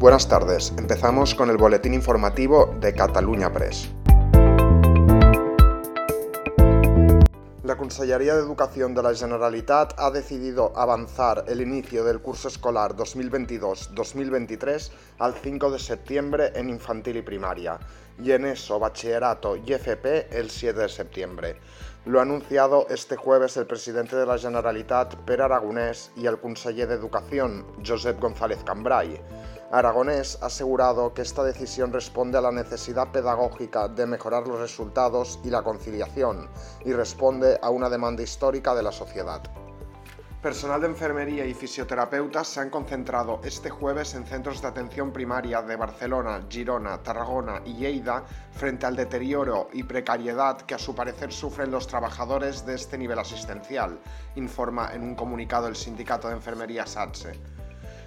Buenas tardes, empezamos con el boletín informativo de Cataluña Press. La Consellería de Educación de la Generalitat ha decidido avanzar el inicio del curso escolar 2022-2023 al 5 de septiembre en infantil y primaria, y en eso, bachillerato y FP el 7 de septiembre. Lo ha anunciado este jueves el presidente de la Generalitat, Per Aragonés, y el conseller de Educación, Josep González Cambrai. Aragonés ha asegurado que esta decisión responde a la necesidad pedagógica de mejorar los resultados y la conciliación y responde a una demanda histórica de la sociedad. Personal de enfermería y fisioterapeutas se han concentrado este jueves en centros de atención primaria de Barcelona, Girona, Tarragona y Lleida frente al deterioro y precariedad que a su parecer sufren los trabajadores de este nivel asistencial, informa en un comunicado el sindicato de enfermería SATSE.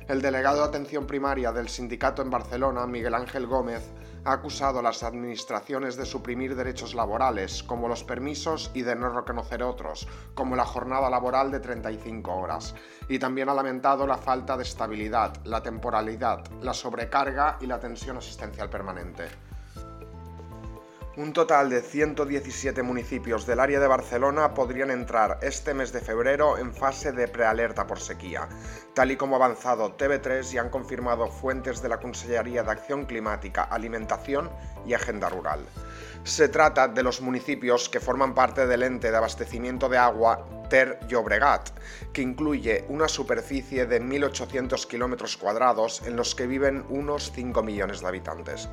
El delegado de atención primaria del sindicato en Barcelona, Miguel Ángel Gómez, ha acusado a las administraciones de suprimir derechos laborales, como los permisos, y de no reconocer otros, como la jornada laboral de 35 horas. Y también ha lamentado la falta de estabilidad, la temporalidad, la sobrecarga y la tensión asistencial permanente. Un total de 117 municipios del área de Barcelona podrían entrar este mes de febrero en fase de prealerta por sequía, tal y como ha avanzado TV3 y han confirmado fuentes de la Consellería de Acción Climática, Alimentación y Agenda Rural. Se trata de los municipios que forman parte del ente de abastecimiento de agua Ter Llobregat, que incluye una superficie de 1.800 kilómetros cuadrados en los que viven unos 5 millones de habitantes.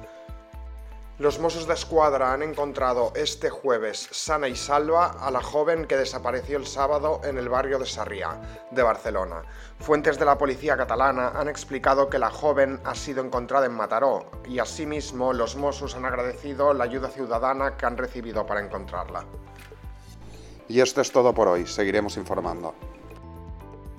Los Mossos de Escuadra han encontrado este jueves sana y salva a la joven que desapareció el sábado en el barrio de Sarriá, de Barcelona. Fuentes de la policía catalana han explicado que la joven ha sido encontrada en Mataró y asimismo los Mossos han agradecido la ayuda ciudadana que han recibido para encontrarla. Y esto es todo por hoy, seguiremos informando.